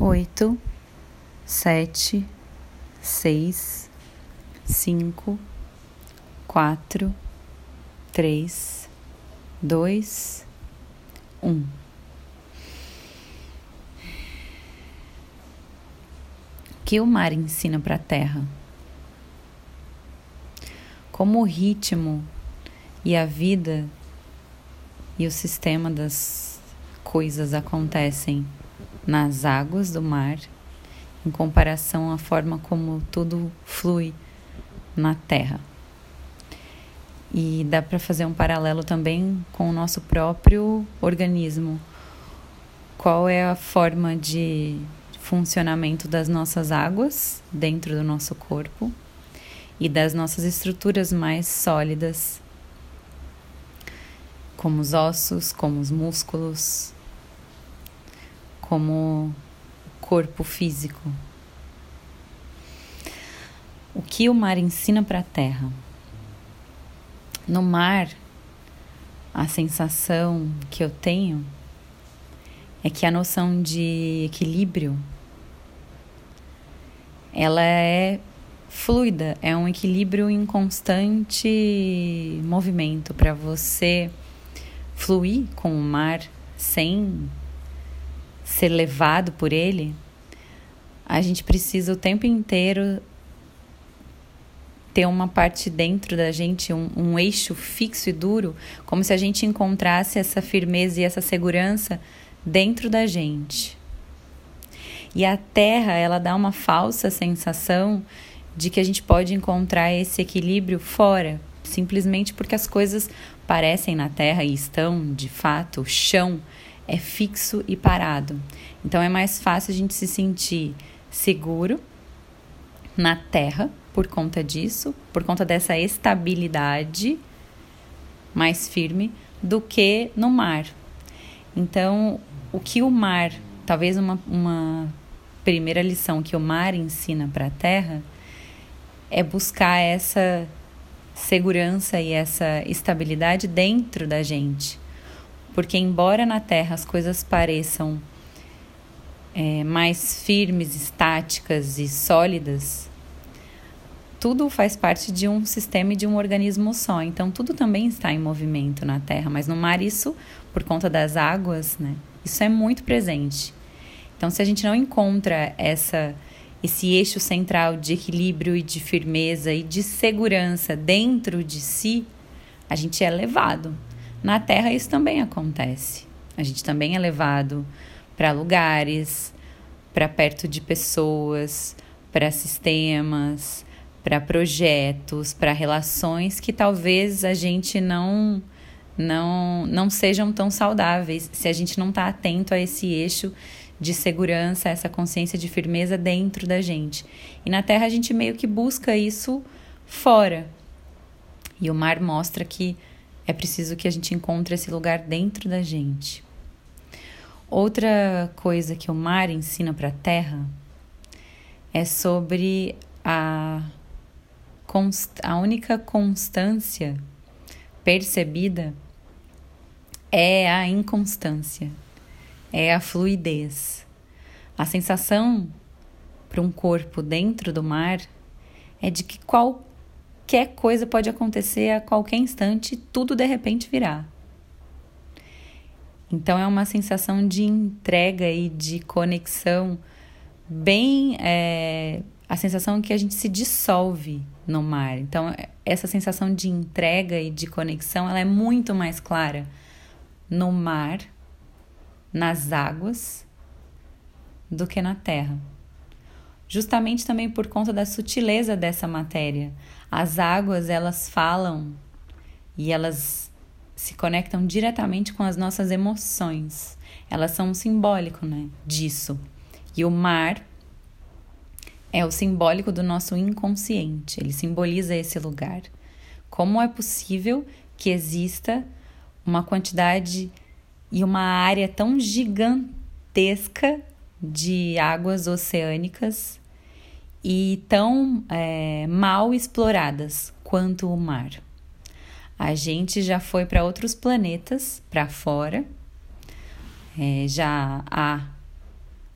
oito, sete, seis, cinco, quatro, três, dois, um. O que o mar ensina para a terra? Como o ritmo e a vida e o sistema das coisas acontecem nas águas do mar em comparação à forma como tudo flui na terra. E dá para fazer um paralelo também com o nosso próprio organismo. Qual é a forma de funcionamento das nossas águas dentro do nosso corpo e das nossas estruturas mais sólidas, como os ossos, como os músculos, como corpo físico. O que o mar ensina para a terra? No mar, a sensação que eu tenho é que a noção de equilíbrio ela é fluida, é um equilíbrio em constante movimento para você fluir com o mar sem ser levado por ele, a gente precisa o tempo inteiro ter uma parte dentro da gente, um, um, eixo fixo e duro, como se a gente encontrasse essa firmeza e essa segurança dentro da gente. E a terra, ela dá uma falsa sensação de que a gente pode encontrar esse equilíbrio fora, simplesmente porque as coisas parecem na terra e estão, de fato, chão é fixo e parado. Então é mais fácil a gente se sentir seguro na terra por conta disso, por conta dessa estabilidade mais firme do que no mar. Então, o que o mar, talvez uma, uma primeira lição que o mar ensina para a terra é buscar essa segurança e essa estabilidade dentro da gente. Porque, embora na Terra as coisas pareçam é, mais firmes, estáticas e sólidas, tudo faz parte de um sistema e de um organismo só. Então, tudo também está em movimento na Terra, mas no mar, isso, por conta das águas, né, isso é muito presente. Então, se a gente não encontra essa esse eixo central de equilíbrio e de firmeza e de segurança dentro de si, a gente é levado. Na Terra isso também acontece. A gente também é levado para lugares, para perto de pessoas, para sistemas, para projetos, para relações que talvez a gente não não não sejam tão saudáveis se a gente não está atento a esse eixo de segurança, essa consciência de firmeza dentro da gente. E na Terra a gente meio que busca isso fora. E o mar mostra que é preciso que a gente encontre esse lugar dentro da gente. Outra coisa que o mar ensina para a terra é sobre a, a única constância percebida é a inconstância, é a fluidez. A sensação para um corpo dentro do mar é de que qual qualquer coisa pode acontecer a qualquer instante, tudo de repente virar. Então é uma sensação de entrega e de conexão, bem é, a sensação que a gente se dissolve no mar. Então essa sensação de entrega e de conexão, ela é muito mais clara no mar, nas águas, do que na terra justamente também por conta da sutileza dessa matéria. As águas, elas falam e elas se conectam diretamente com as nossas emoções. Elas são um simbólico, né, disso. E o mar é o simbólico do nosso inconsciente. Ele simboliza esse lugar. Como é possível que exista uma quantidade e uma área tão gigantesca de águas oceânicas e tão é, mal exploradas quanto o mar. A gente já foi para outros planetas, para fora, é, já há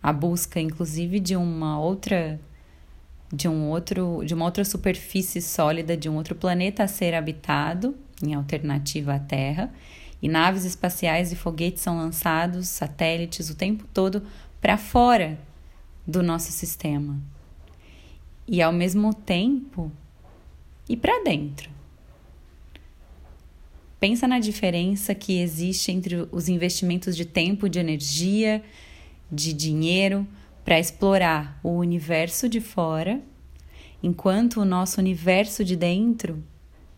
a busca inclusive de uma outra de um outro de uma outra superfície sólida de um outro planeta a ser habitado em alternativa à Terra. E naves espaciais e foguetes são lançados satélites o tempo todo para fora do nosso sistema e ao mesmo tempo e para dentro pensa na diferença que existe entre os investimentos de tempo de energia de dinheiro para explorar o universo de fora, enquanto o nosso universo de dentro,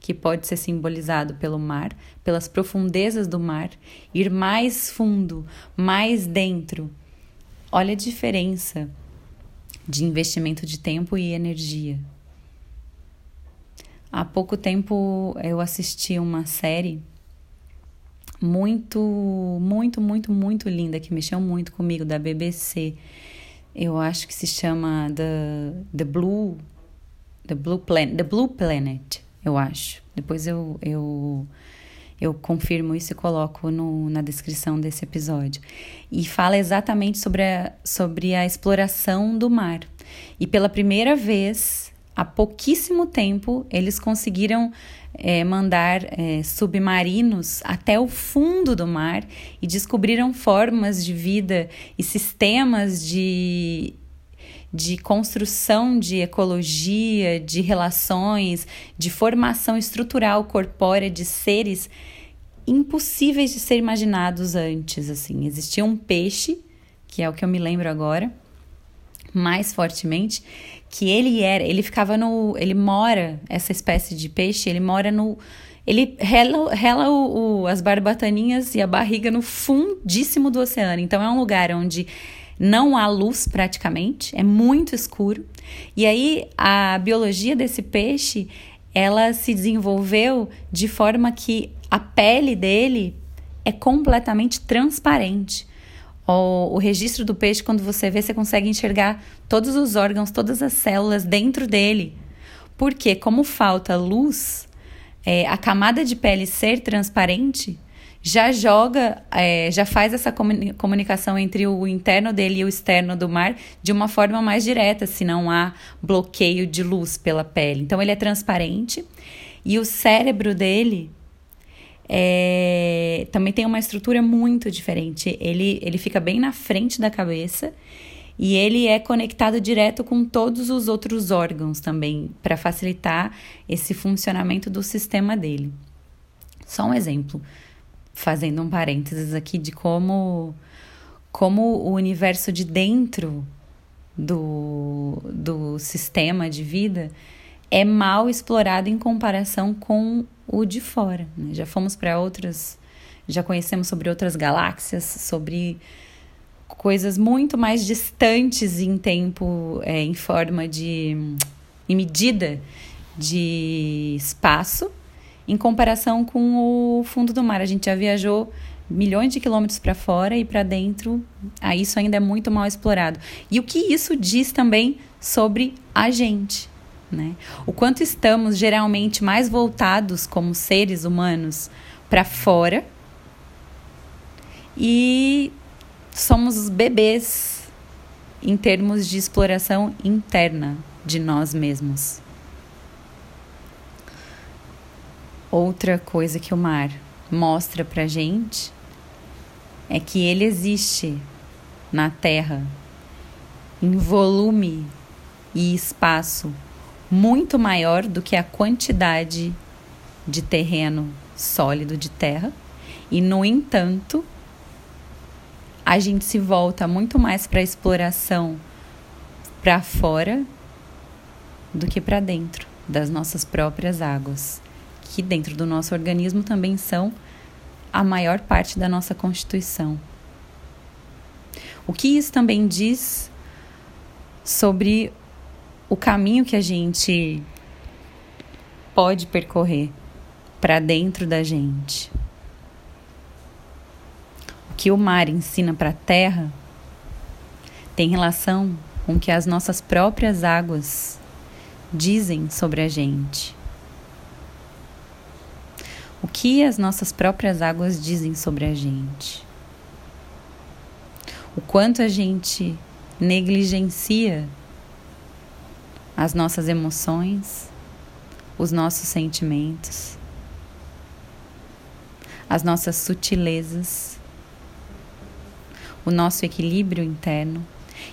que pode ser simbolizado pelo mar, pelas profundezas do mar, ir mais fundo, mais dentro. Olha a diferença de investimento de tempo e energia. Há pouco tempo eu assisti uma série muito, muito, muito, muito linda, que mexeu muito comigo, da BBC. Eu acho que se chama The, The Blue. The Blue Planet. The Blue Planet, eu acho. Depois eu, eu, eu confirmo isso e coloco no, na descrição desse episódio. E fala exatamente sobre a, sobre a exploração do mar. E pela primeira vez, há pouquíssimo tempo, eles conseguiram é, mandar é, submarinos até o fundo do mar e descobriram formas de vida e sistemas de, de construção de ecologia, de relações, de formação estrutural corpórea de seres impossíveis de ser imaginados antes. Assim, existia um peixe, que é o que eu me lembro agora, mais fortemente, que ele era, ele ficava no, ele mora, essa espécie de peixe, ele mora no, ele rela, rela o, o, as barbataninhas e a barriga no fundíssimo do oceano. Então é um lugar onde não há luz praticamente, é muito escuro. E aí a biologia desse peixe, ela se desenvolveu de forma que a pele dele é completamente transparente. O, o registro do peixe, quando você vê, você consegue enxergar todos os órgãos, todas as células dentro dele. Porque, como falta luz, é, a camada de pele ser transparente já joga, é, já faz essa comunicação entre o interno dele e o externo do mar de uma forma mais direta, se não há bloqueio de luz pela pele. Então ele é transparente e o cérebro dele é, também tem uma estrutura muito diferente. Ele, ele fica bem na frente da cabeça e ele é conectado direto com todos os outros órgãos também, para facilitar esse funcionamento do sistema dele. Só um exemplo, fazendo um parênteses aqui de como, como o universo de dentro do, do sistema de vida é mal explorado em comparação com o de fora. Né? Já fomos para outras, já conhecemos sobre outras galáxias, sobre coisas muito mais distantes em tempo, é, em forma de. em medida de espaço, em comparação com o fundo do mar. A gente já viajou milhões de quilômetros para fora e para dentro, aí isso ainda é muito mal explorado. E o que isso diz também sobre a gente? Né? O quanto estamos geralmente mais voltados como seres humanos para fora e somos bebês em termos de exploração interna de nós mesmos. Outra coisa que o mar mostra para gente é que ele existe na Terra em volume e espaço muito maior do que a quantidade de terreno sólido de terra, e no entanto, a gente se volta muito mais para a exploração para fora do que para dentro das nossas próprias águas, que dentro do nosso organismo também são a maior parte da nossa constituição. O que isso também diz sobre o caminho que a gente pode percorrer para dentro da gente. O que o mar ensina para a terra tem relação com o que as nossas próprias águas dizem sobre a gente. O que as nossas próprias águas dizem sobre a gente. O quanto a gente negligencia as nossas emoções, os nossos sentimentos, as nossas sutilezas, o nosso equilíbrio interno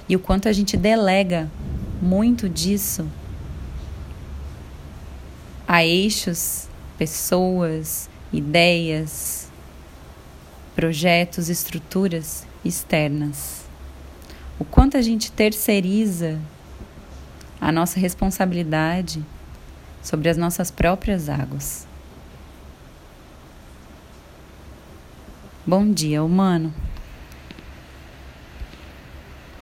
e o quanto a gente delega muito disso a eixos, pessoas, ideias, projetos, estruturas externas. O quanto a gente terceiriza a nossa responsabilidade sobre as nossas próprias águas. Bom dia, humano.